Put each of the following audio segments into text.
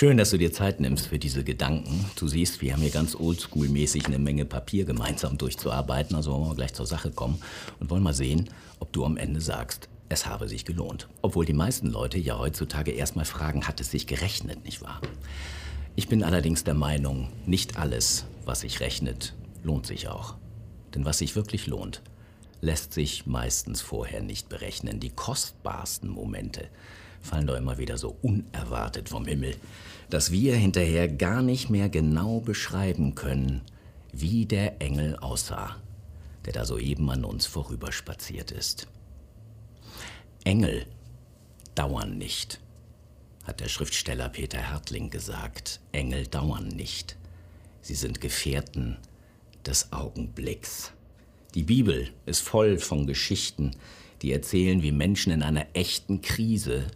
Schön, dass du dir Zeit nimmst für diese Gedanken. Du siehst, wir haben hier ganz oldschool-mäßig eine Menge Papier gemeinsam durchzuarbeiten. Also wollen wir gleich zur Sache kommen und wollen mal sehen, ob du am Ende sagst, es habe sich gelohnt. Obwohl die meisten Leute ja heutzutage erstmal fragen, hat es sich gerechnet, nicht wahr? Ich bin allerdings der Meinung, nicht alles, was sich rechnet, lohnt sich auch. Denn was sich wirklich lohnt, lässt sich meistens vorher nicht berechnen. Die kostbarsten Momente fallen doch immer wieder so unerwartet vom Himmel, dass wir hinterher gar nicht mehr genau beschreiben können, wie der Engel aussah, der da soeben an uns vorüberspaziert ist. Engel dauern nicht, hat der Schriftsteller Peter Hertling gesagt. Engel dauern nicht. Sie sind Gefährten des Augenblicks. Die Bibel ist voll von Geschichten, die erzählen, wie Menschen in einer echten Krise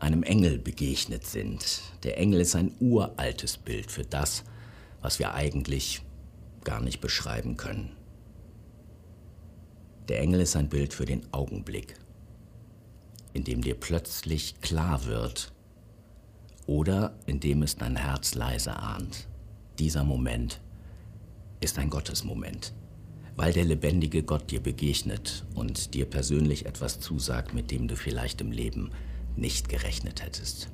einem Engel begegnet sind. Der Engel ist ein uraltes Bild für das, was wir eigentlich gar nicht beschreiben können. Der Engel ist ein Bild für den Augenblick, in dem dir plötzlich klar wird oder in dem es dein Herz leise ahnt. Dieser Moment ist ein Gottesmoment weil der lebendige Gott dir begegnet und dir persönlich etwas zusagt, mit dem du vielleicht im Leben nicht gerechnet hättest.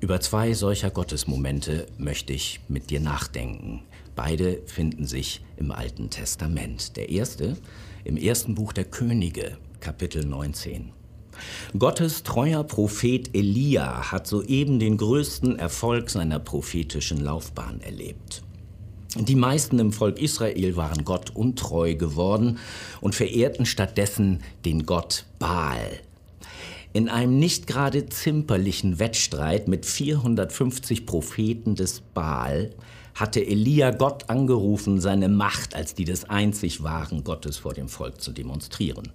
Über zwei solcher Gottesmomente möchte ich mit dir nachdenken. Beide finden sich im Alten Testament. Der erste im ersten Buch der Könige, Kapitel 19. Gottes treuer Prophet Elia hat soeben den größten Erfolg seiner prophetischen Laufbahn erlebt. Die meisten im Volk Israel waren Gott untreu geworden und verehrten stattdessen den Gott Baal. In einem nicht gerade zimperlichen Wettstreit mit 450 Propheten des Baal hatte Elia Gott angerufen, seine Macht als die des einzig wahren Gottes vor dem Volk zu demonstrieren,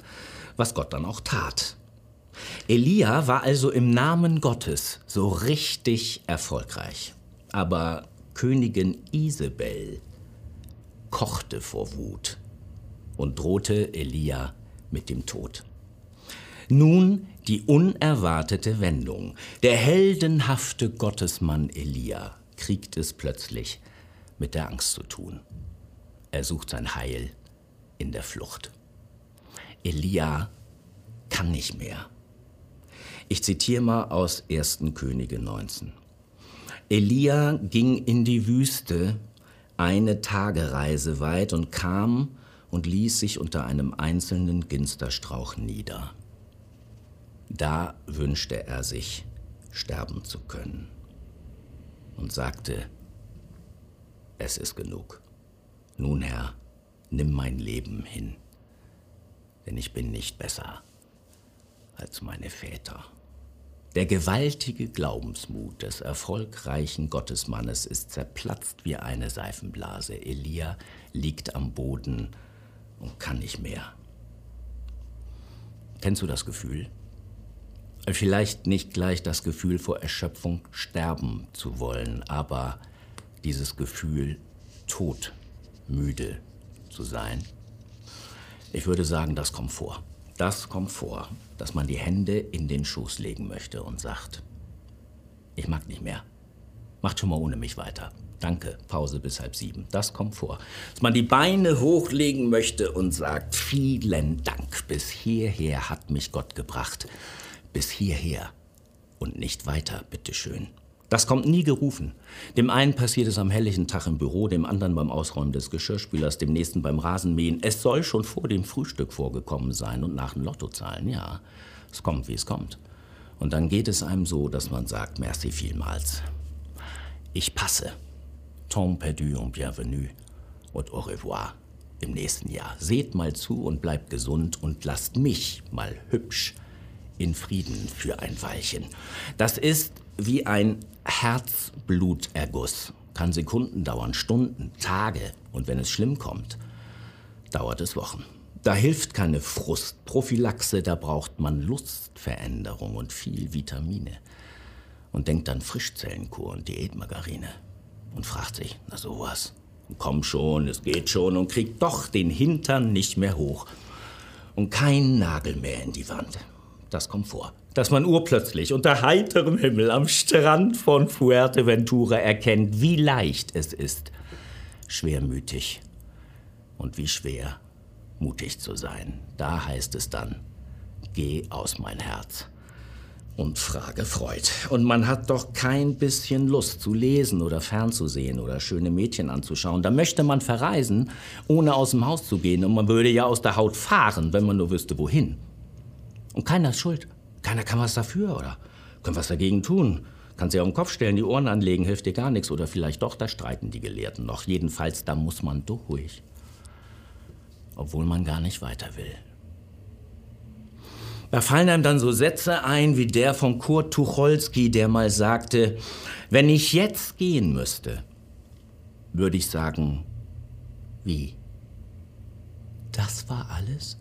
was Gott dann auch tat. Elia war also im Namen Gottes so richtig erfolgreich. Aber Königin Isabel kochte vor Wut und drohte Elia mit dem Tod. Nun die unerwartete Wendung. Der heldenhafte Gottesmann Elia kriegt es plötzlich mit der Angst zu tun. Er sucht sein Heil in der Flucht. Elia kann nicht mehr. Ich zitiere mal aus 1. Könige 19. Elia ging in die Wüste eine Tagereise weit und kam und ließ sich unter einem einzelnen Ginsterstrauch nieder. Da wünschte er sich, sterben zu können und sagte, es ist genug. Nun, Herr, nimm mein Leben hin, denn ich bin nicht besser als meine Väter. Der gewaltige Glaubensmut des erfolgreichen Gottesmannes ist zerplatzt wie eine Seifenblase. Elia liegt am Boden und kann nicht mehr. Kennst du das Gefühl? Vielleicht nicht gleich das Gefühl vor Erschöpfung sterben zu wollen, aber dieses Gefühl, tot, müde zu sein. Ich würde sagen, das kommt vor. Das kommt vor, dass man die Hände in den Schoß legen möchte und sagt, ich mag nicht mehr. Macht schon mal ohne mich weiter. Danke, Pause bis halb sieben. Das kommt vor. Dass man die Beine hochlegen möchte und sagt, vielen Dank. Bis hierher hat mich Gott gebracht. Bis hierher und nicht weiter, bitteschön. Das kommt nie gerufen. Dem einen passiert es am helllichen Tag im Büro, dem anderen beim Ausräumen des Geschirrspülers, dem nächsten beim Rasenmähen. Es soll schon vor dem Frühstück vorgekommen sein und nach den Lottozahlen, ja. Es kommt, wie es kommt. Und dann geht es einem so, dass man sagt, merci vielmals. Ich passe. Tant perdu und bienvenue und au revoir im nächsten Jahr. Seht mal zu und bleibt gesund und lasst mich mal hübsch in Frieden für ein Weilchen. Das ist wie ein Herzbluterguss. Kann Sekunden dauern, Stunden, Tage und wenn es schlimm kommt, dauert es Wochen. Da hilft keine Frustprophylaxe, da braucht man Lustveränderung und viel Vitamine. Und denkt an Frischzellenkur und Diätmargarine. Und fragt sich, na sowas, komm schon, es geht schon und kriegt doch den Hintern nicht mehr hoch. Und kein Nagel mehr in die Wand. Das kommt vor. Dass man urplötzlich unter heiterem Himmel am Strand von Fuerteventura erkennt, wie leicht es ist, schwermütig und wie schwer mutig zu sein. Da heißt es dann, geh aus mein Herz und frage Freud. Und man hat doch kein bisschen Lust zu lesen oder fernzusehen oder schöne Mädchen anzuschauen. Da möchte man verreisen, ohne aus dem Haus zu gehen. Und man würde ja aus der Haut fahren, wenn man nur wüsste, wohin. Und keiner ist schuld. Keiner kann was dafür oder kann was dagegen tun. Kann sich auf den Kopf stellen, die Ohren anlegen, hilft dir gar nichts. Oder vielleicht doch, da streiten die Gelehrten noch. Jedenfalls, da muss man durch. Obwohl man gar nicht weiter will. Da fallen einem dann so Sätze ein wie der von Kurt Tucholsky, der mal sagte, wenn ich jetzt gehen müsste, würde ich sagen, wie? Das war alles?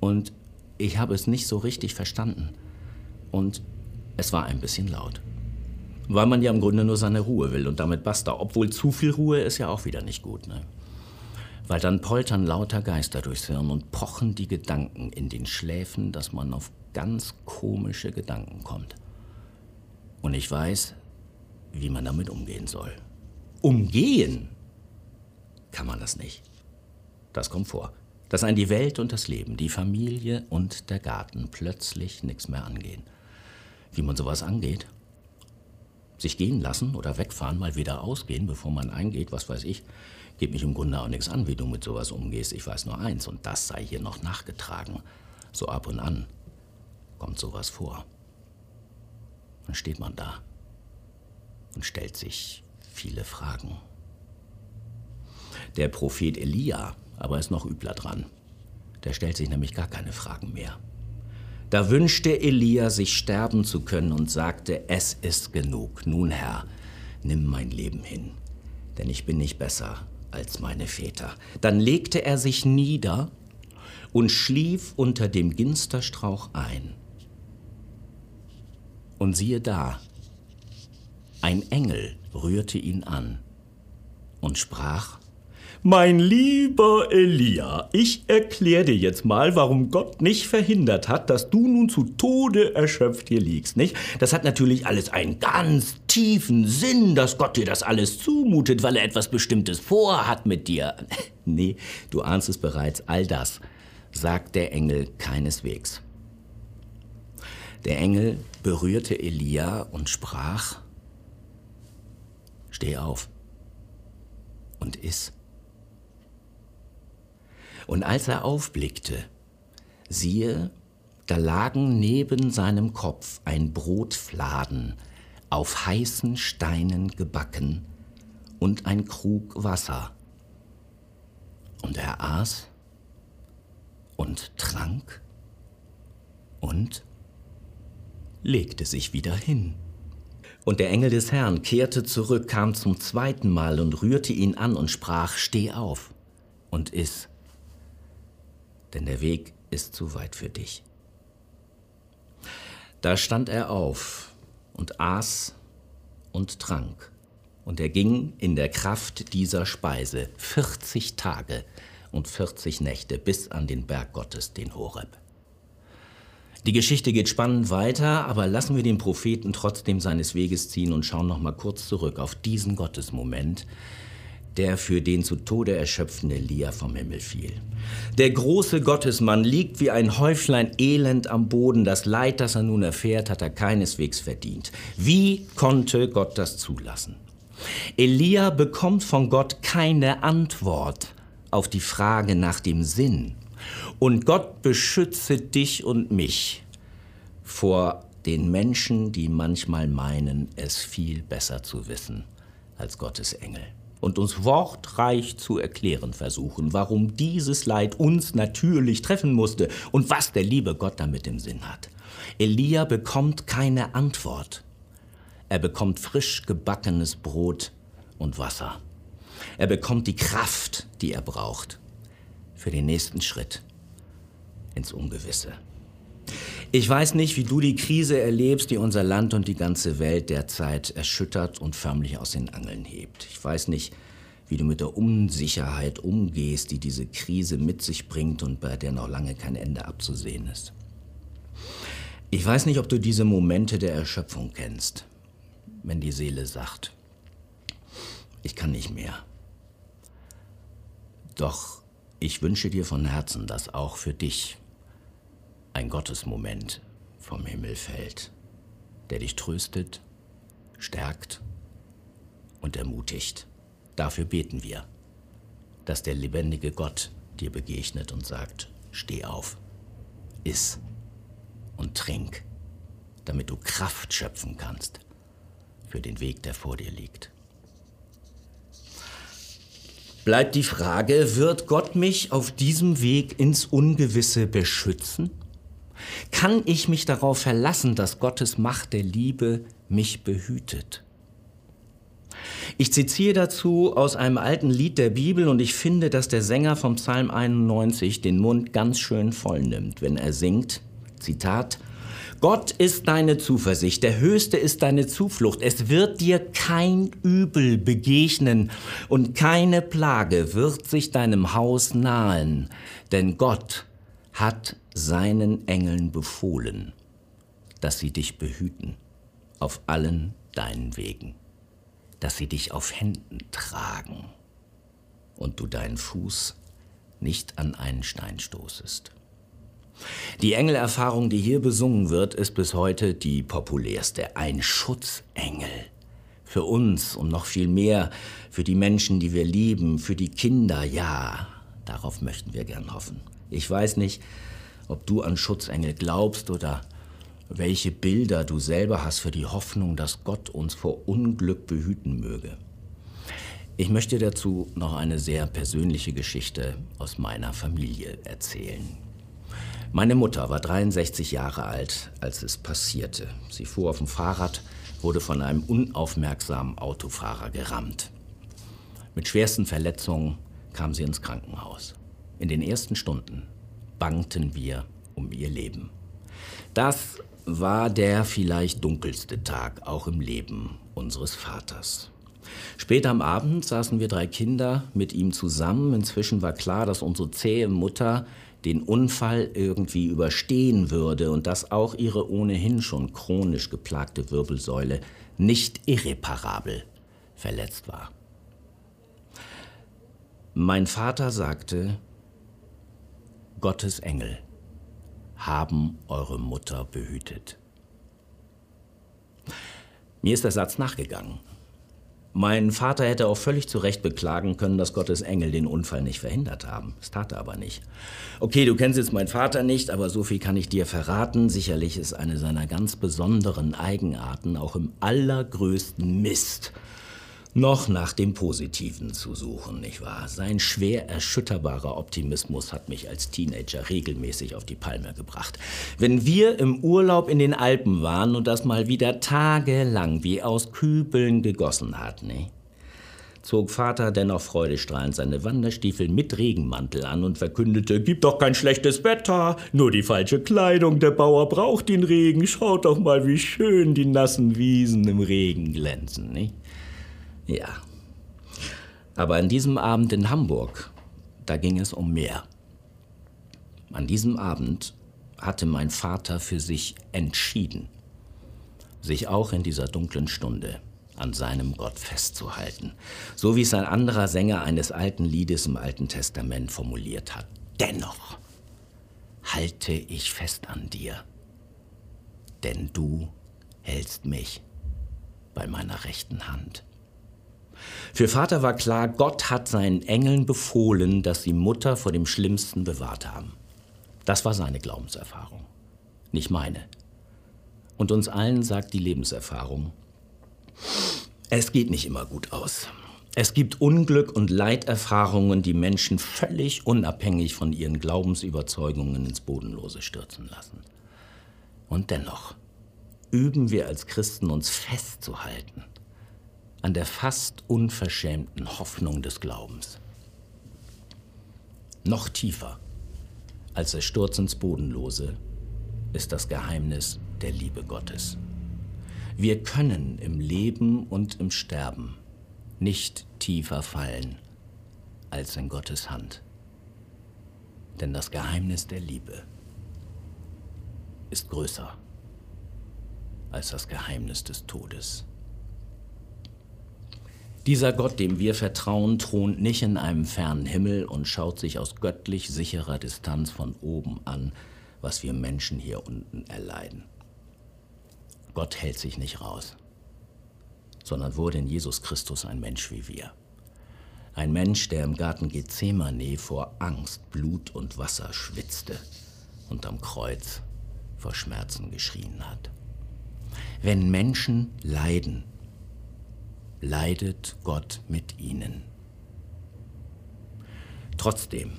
Und ich habe es nicht so richtig verstanden. Und es war ein bisschen laut. Weil man ja im Grunde nur seine Ruhe will und damit basta. Obwohl zu viel Ruhe ist ja auch wieder nicht gut. Ne? weil dann poltern lauter Geister durchs Hirn und pochen die Gedanken in den Schläfen, dass man auf ganz komische Gedanken kommt. Und ich weiß, wie man damit umgehen soll. Umgehen kann man das nicht. Das kommt vor. Dass ein die Welt und das Leben, die Familie und der Garten plötzlich nichts mehr angehen. Wie man sowas angeht? Sich gehen lassen oder wegfahren, mal wieder ausgehen, bevor man eingeht, was weiß ich, Geht mich im Grunde auch nichts an, wie du mit sowas umgehst. Ich weiß nur eins, und das sei hier noch nachgetragen. So ab und an kommt sowas vor. Dann steht man da und stellt sich viele Fragen. Der Prophet Elia aber ist noch übler dran. Der stellt sich nämlich gar keine Fragen mehr. Da wünschte Elia, sich sterben zu können und sagte, es ist genug. Nun Herr, nimm mein Leben hin, denn ich bin nicht besser als meine Väter. Dann legte er sich nieder und schlief unter dem Ginsterstrauch ein. Und siehe da, ein Engel rührte ihn an und sprach, mein lieber Elia, ich erkläre dir jetzt mal, warum Gott nicht verhindert hat, dass du nun zu Tode erschöpft hier liegst, nicht? Das hat natürlich alles einen ganz tiefen Sinn, dass Gott dir das alles zumutet, weil er etwas Bestimmtes vorhat mit dir. nee, du ahnst es bereits, all das sagt der Engel keineswegs. Der Engel berührte Elia und sprach, Steh auf und iss. Und als er aufblickte, siehe, da lagen neben seinem Kopf ein Brotfladen, auf heißen Steinen gebacken, und ein Krug Wasser. Und er aß und trank und legte sich wieder hin. Und der Engel des Herrn kehrte zurück, kam zum zweiten Mal und rührte ihn an und sprach, Steh auf und iss denn der Weg ist zu weit für dich. Da stand er auf und aß und trank, und er ging in der Kraft dieser Speise 40 Tage und 40 Nächte bis an den Berg Gottes, den Horeb. Die Geschichte geht spannend weiter, aber lassen wir den Propheten trotzdem seines Weges ziehen und schauen noch mal kurz zurück auf diesen Gottesmoment, der für den zu Tode erschöpfende Elia vom Himmel fiel. Der große Gottesmann liegt wie ein Häuflein Elend am Boden. Das Leid, das er nun erfährt, hat er keineswegs verdient. Wie konnte Gott das zulassen? Elia bekommt von Gott keine Antwort auf die Frage nach dem Sinn. Und Gott beschütze dich und mich vor den Menschen, die manchmal meinen, es viel besser zu wissen als Gottes Engel und uns wortreich zu erklären versuchen, warum dieses Leid uns natürlich treffen musste und was der liebe Gott damit im Sinn hat. Elia bekommt keine Antwort. Er bekommt frisch gebackenes Brot und Wasser. Er bekommt die Kraft, die er braucht für den nächsten Schritt ins Ungewisse. Ich weiß nicht, wie du die Krise erlebst, die unser Land und die ganze Welt derzeit erschüttert und förmlich aus den Angeln hebt. Ich weiß nicht, wie du mit der Unsicherheit umgehst, die diese Krise mit sich bringt und bei der noch lange kein Ende abzusehen ist. Ich weiß nicht, ob du diese Momente der Erschöpfung kennst, wenn die Seele sagt, ich kann nicht mehr. Doch ich wünsche dir von Herzen, dass auch für dich ein Gottesmoment vom Himmel fällt, der dich tröstet, stärkt und ermutigt. Dafür beten wir, dass der lebendige Gott dir begegnet und sagt, steh auf, iss und trink, damit du Kraft schöpfen kannst für den Weg, der vor dir liegt. Bleibt die Frage, wird Gott mich auf diesem Weg ins Ungewisse beschützen? Kann ich mich darauf verlassen, dass Gottes Macht der Liebe mich behütet? Ich zitiere dazu aus einem alten Lied der Bibel und ich finde, dass der Sänger vom Psalm 91 den Mund ganz schön voll nimmt, wenn er singt, Zitat, Gott ist deine Zuversicht, der Höchste ist deine Zuflucht. Es wird dir kein Übel begegnen und keine Plage wird sich deinem Haus nahen, denn Gott hat seinen Engeln befohlen, dass sie dich behüten auf allen deinen Wegen, dass sie dich auf Händen tragen und du deinen Fuß nicht an einen Stein stoßest. Die Engelerfahrung, die hier besungen wird, ist bis heute die populärste. Ein Schutzengel. Für uns und noch viel mehr für die Menschen, die wir lieben, für die Kinder, ja, darauf möchten wir gern hoffen. Ich weiß nicht, ob du an Schutzengel glaubst oder welche Bilder du selber hast für die Hoffnung, dass Gott uns vor Unglück behüten möge. Ich möchte dazu noch eine sehr persönliche Geschichte aus meiner Familie erzählen. Meine Mutter war 63 Jahre alt, als es passierte. Sie fuhr auf dem Fahrrad, wurde von einem unaufmerksamen Autofahrer gerammt. Mit schwersten Verletzungen kam sie ins Krankenhaus. In den ersten Stunden bangten wir um ihr Leben. Das war der vielleicht dunkelste Tag auch im Leben unseres Vaters. Später am Abend saßen wir drei Kinder mit ihm zusammen. Inzwischen war klar, dass unsere zähe Mutter den Unfall irgendwie überstehen würde und dass auch ihre ohnehin schon chronisch geplagte Wirbelsäule nicht irreparabel verletzt war. Mein Vater sagte, Gottes Engel haben eure Mutter behütet. Mir ist der Satz nachgegangen. Mein Vater hätte auch völlig zu Recht beklagen können, dass Gottes Engel den Unfall nicht verhindert haben. Das tat er aber nicht. Okay, du kennst jetzt meinen Vater nicht, aber so viel kann ich dir verraten. Sicherlich ist eine seiner ganz besonderen Eigenarten auch im allergrößten Mist noch nach dem Positiven zu suchen, nicht wahr? Sein schwer erschütterbarer Optimismus hat mich als Teenager regelmäßig auf die Palme gebracht. Wenn wir im Urlaub in den Alpen waren und das mal wieder tagelang wie aus Kübeln gegossen hat, ne? zog Vater dennoch freudestrahlend seine Wanderstiefel mit Regenmantel an und verkündete, Gibt doch kein schlechtes Wetter, nur die falsche Kleidung, der Bauer braucht den Regen, schaut doch mal, wie schön die nassen Wiesen im Regen glänzen, nicht? Ja. Aber an diesem Abend in Hamburg, da ging es um mehr. An diesem Abend hatte mein Vater für sich entschieden, sich auch in dieser dunklen Stunde an seinem Gott festzuhalten, so wie es ein anderer Sänger eines alten Liedes im Alten Testament formuliert hat. Dennoch halte ich fest an dir, denn du hältst mich bei meiner rechten Hand. Für Vater war klar, Gott hat seinen Engeln befohlen, dass sie Mutter vor dem Schlimmsten bewahrt haben. Das war seine Glaubenserfahrung, nicht meine. Und uns allen sagt die Lebenserfahrung, es geht nicht immer gut aus. Es gibt Unglück und Leiterfahrungen, die Menschen völlig unabhängig von ihren Glaubensüberzeugungen ins Bodenlose stürzen lassen. Und dennoch üben wir als Christen uns festzuhalten an der fast unverschämten Hoffnung des Glaubens. Noch tiefer als der Sturz ins Bodenlose ist das Geheimnis der Liebe Gottes. Wir können im Leben und im Sterben nicht tiefer fallen als in Gottes Hand. Denn das Geheimnis der Liebe ist größer als das Geheimnis des Todes. Dieser Gott, dem wir vertrauen, thront nicht in einem fernen Himmel und schaut sich aus göttlich sicherer Distanz von oben an, was wir Menschen hier unten erleiden. Gott hält sich nicht raus, sondern wurde in Jesus Christus ein Mensch wie wir. Ein Mensch, der im Garten Gethsemane vor Angst, Blut und Wasser schwitzte und am Kreuz vor Schmerzen geschrien hat. Wenn Menschen leiden, leidet Gott mit ihnen. Trotzdem,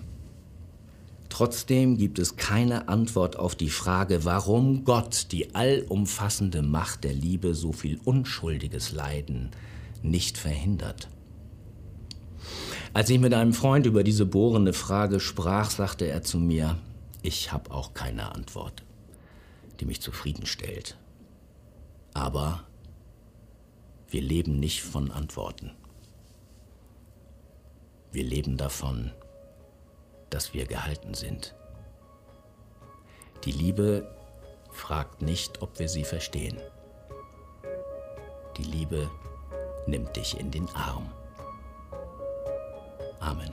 trotzdem gibt es keine Antwort auf die Frage, warum Gott, die allumfassende Macht der Liebe, so viel unschuldiges Leiden nicht verhindert. Als ich mit einem Freund über diese bohrende Frage sprach, sagte er zu mir, ich habe auch keine Antwort, die mich zufriedenstellt. Aber wir leben nicht von Antworten. Wir leben davon, dass wir gehalten sind. Die Liebe fragt nicht, ob wir sie verstehen. Die Liebe nimmt dich in den Arm. Amen.